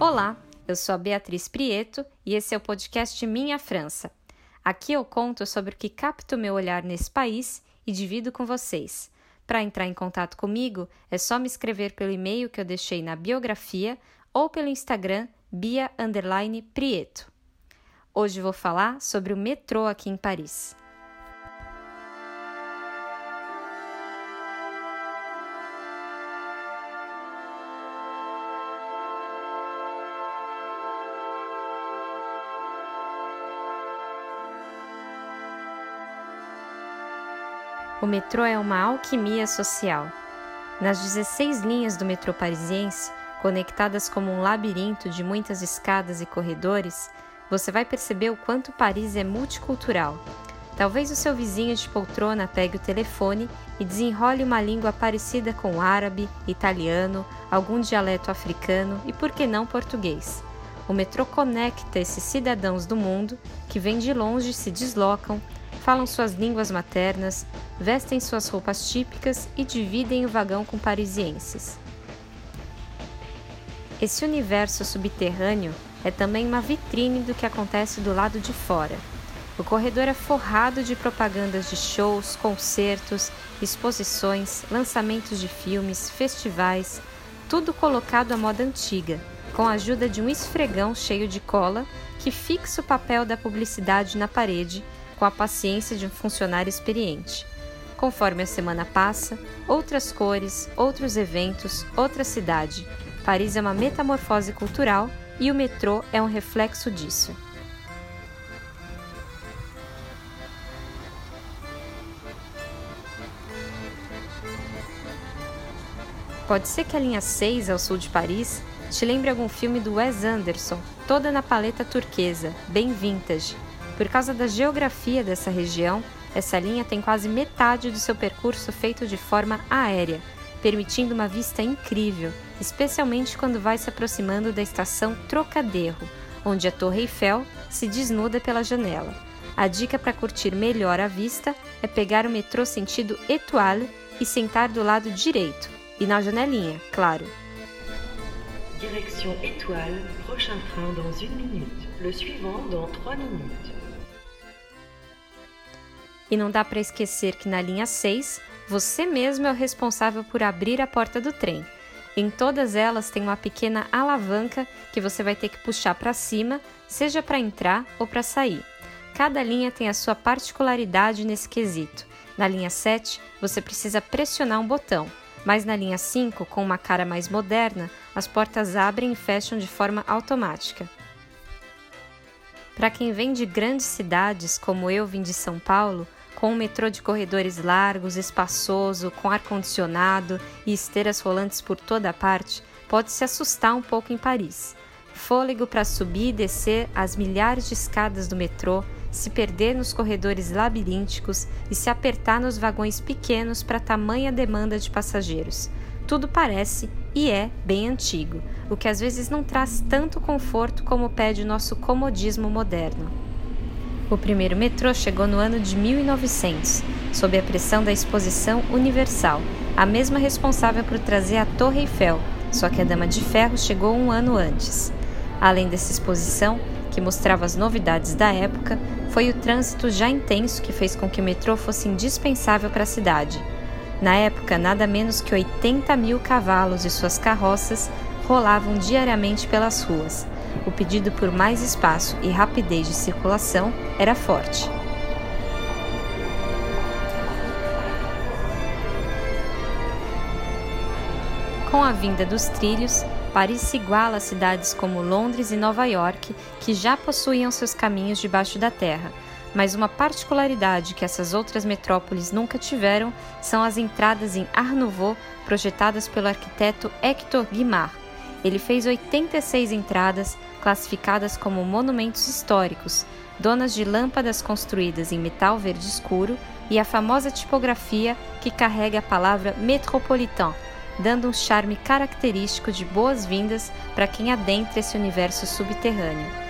Olá, eu sou a Beatriz Prieto e esse é o podcast Minha França. Aqui eu conto sobre o que capta o meu olhar nesse país e divido com vocês. Para entrar em contato comigo, é só me escrever pelo e-mail que eu deixei na biografia ou pelo Instagram Bia Prieto. Hoje vou falar sobre o metrô aqui em Paris. O metrô é uma alquimia social. Nas 16 linhas do metrô parisiense, conectadas como um labirinto de muitas escadas e corredores, você vai perceber o quanto Paris é multicultural. Talvez o seu vizinho de poltrona pegue o telefone e desenrole uma língua parecida com árabe, italiano, algum dialeto africano e, por que não, português. O metrô conecta esses cidadãos do mundo que vêm de longe se deslocam, falam suas línguas maternas, vestem suas roupas típicas e dividem o vagão com parisienses. Esse universo subterrâneo é também uma vitrine do que acontece do lado de fora. O corredor é forrado de propagandas de shows, concertos, exposições, lançamentos de filmes, festivais, tudo colocado à moda antiga, com a ajuda de um esfregão cheio de cola que fixa o papel da publicidade na parede com a paciência de um funcionário experiente. Conforme a semana passa, outras cores, outros eventos, outra cidade. Paris é uma metamorfose cultural e o metrô é um reflexo disso. Pode ser que a linha 6 ao sul de Paris te lembre algum filme do Wes Anderson, toda na paleta turquesa, bem vintage, por causa da geografia dessa região, essa linha tem quase metade do seu percurso feito de forma aérea, permitindo uma vista incrível, especialmente quando vai se aproximando da estação Trocadero, onde a Torre Eiffel se desnuda pela janela. A dica para curtir melhor a vista é pegar o metrô sentido Étoile e sentar do lado direito, e na janelinha, claro. Direction Étoile, prochain train dans une minute. Le suivant dans trois minutes. E não dá para esquecer que na linha 6, você mesmo é o responsável por abrir a porta do trem. Em todas elas tem uma pequena alavanca que você vai ter que puxar para cima, seja para entrar ou para sair. Cada linha tem a sua particularidade nesse quesito. Na linha 7, você precisa pressionar um botão, mas na linha 5, com uma cara mais moderna, as portas abrem e fecham de forma automática. Para quem vem de grandes cidades, como eu vim de São Paulo, com um metrô de corredores largos, espaçoso, com ar-condicionado e esteiras rolantes por toda parte, pode se assustar um pouco em Paris. Fôlego para subir e descer as milhares de escadas do metrô, se perder nos corredores labirínticos e se apertar nos vagões pequenos para tamanha demanda de passageiros. Tudo parece e é bem antigo, o que às vezes não traz tanto conforto como pede o nosso comodismo moderno. O primeiro metrô chegou no ano de 1900, sob a pressão da Exposição Universal, a mesma responsável por trazer a Torre Eiffel, só que a Dama de Ferro chegou um ano antes. Além dessa exposição, que mostrava as novidades da época, foi o trânsito já intenso que fez com que o metrô fosse indispensável para a cidade. Na época, nada menos que 80 mil cavalos e suas carroças rolavam diariamente pelas ruas o pedido por mais espaço e rapidez de circulação era forte. Com a vinda dos trilhos, Paris se iguala a cidades como Londres e Nova York, que já possuíam seus caminhos debaixo da terra. Mas uma particularidade que essas outras metrópoles nunca tiveram são as entradas em Art Nouveau projetadas pelo arquiteto Hector Guimard. Ele fez 86 entradas, classificadas como monumentos históricos, donas de lâmpadas construídas em metal verde escuro e a famosa tipografia que carrega a palavra metropolitain, dando um charme característico de boas-vindas para quem adentra esse universo subterrâneo.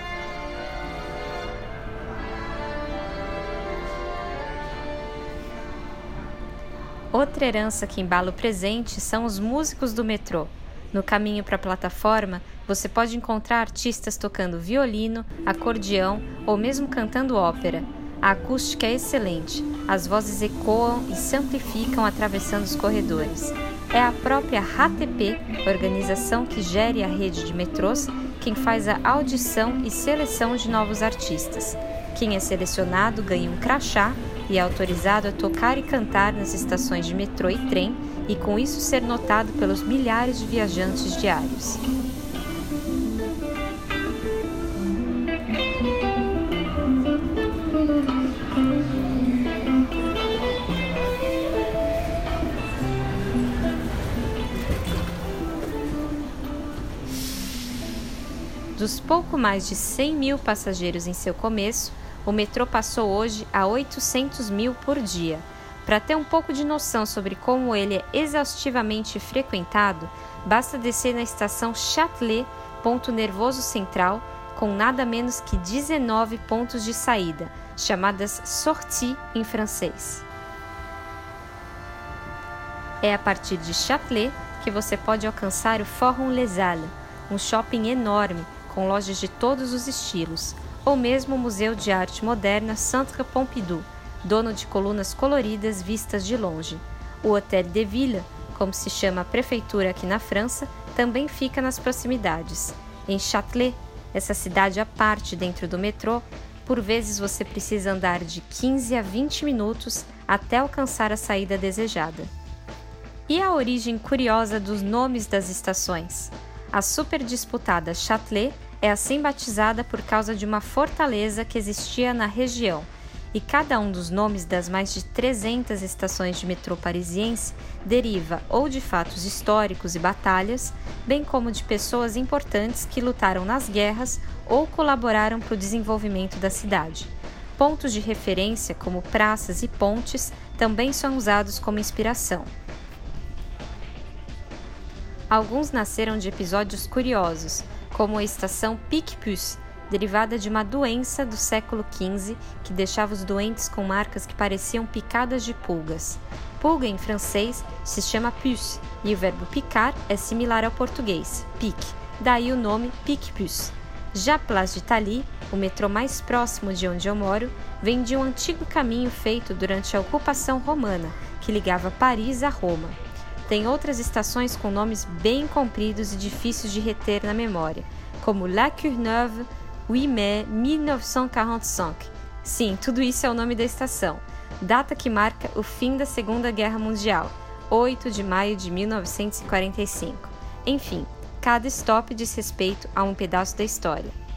Outra herança que embala o presente são os músicos do metrô. No caminho para a plataforma, Você pode encontrar artistas tocando violino, acordeão ou mesmo cantando ópera. A acústica é excelente, as vozes ecoam e se amplificam atravessando os corredores. É a própria RATP, organização que gere a rede de metrôs, quem faz a audição e seleção de novos artistas. Quem é selecionado ganha um crachá e é autorizado a tocar e cantar nas estações de metrô e trem e com isso ser notado pelos milhares de viajantes diários. Dos pouco mais de 100 mil passageiros em seu começo, o metrô passou hoje a 800 mil por dia. Para ter um pouco de noção sobre como ele é exaustivamente frequentado, basta descer na estação Châtelet, ponto nervoso central, com nada menos que 19 pontos de saída, chamadas sorties em francês. É a partir de Châtelet que você pode alcançar o Forum Les Halles, um shopping enorme com lojas de todos os estilos, ou mesmo o Museu de Arte Moderna Centre Pompidou, dono de colunas coloridas vistas de longe. O Hotel de Ville, como se chama a prefeitura aqui na França, também fica nas proximidades. Em Châtelet, essa cidade à parte dentro do metrô, por vezes você precisa andar de 15 a 20 minutos até alcançar a saída desejada. E a origem curiosa dos nomes das estações? A super disputada Châtelet é assim batizada por causa de uma fortaleza que existia na região, e cada um dos nomes das mais de 300 estações de metrô parisiense deriva ou de fatos históricos e batalhas, bem como de pessoas importantes que lutaram nas guerras ou colaboraram para o desenvolvimento da cidade. Pontos de referência, como praças e pontes, também são usados como inspiração. Alguns nasceram de episódios curiosos, como a estação Picpus, derivada de uma doença do século XV que deixava os doentes com marcas que pareciam picadas de pulgas. Pulga em francês se chama puce e o verbo picar é similar ao português, pique, daí o nome Picpus. Já Place d'Italie, o metrô mais próximo de onde eu moro, vem de um antigo caminho feito durante a ocupação romana, que ligava Paris a Roma. Tem outras estações com nomes bem compridos e difíceis de reter na memória, como La Courneuve, 8 mai 1945. Sim, tudo isso é o nome da estação, data que marca o fim da Segunda Guerra Mundial, 8 de maio de 1945. Enfim, cada stop diz respeito a um pedaço da história.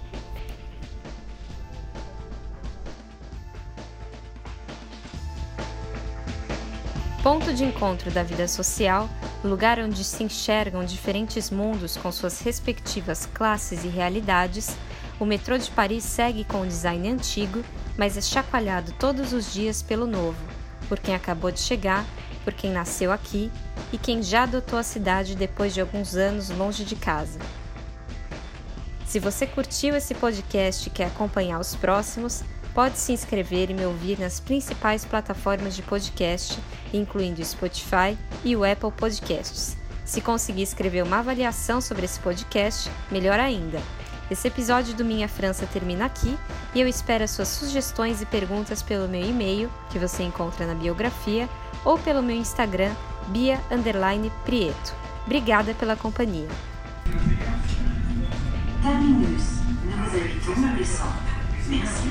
Ponto de encontro da vida social, lugar onde se enxergam diferentes mundos com suas respectivas classes e realidades, o metrô de Paris segue com o design antigo, mas é chacoalhado todos os dias pelo novo, por quem acabou de chegar, por quem nasceu aqui e quem já adotou a cidade depois de alguns anos longe de casa. Se você curtiu esse podcast e quer acompanhar os próximos, pode se inscrever e me ouvir nas principais plataformas de podcast, incluindo o Spotify e o Apple Podcasts. Se conseguir escrever uma avaliação sobre esse podcast, melhor ainda. Esse episódio do Minha França termina aqui e eu espero as suas sugestões e perguntas pelo meu e-mail, que você encontra na biografia, ou pelo meu Instagram, Bia Prieto. Obrigada pela companhia. Merci.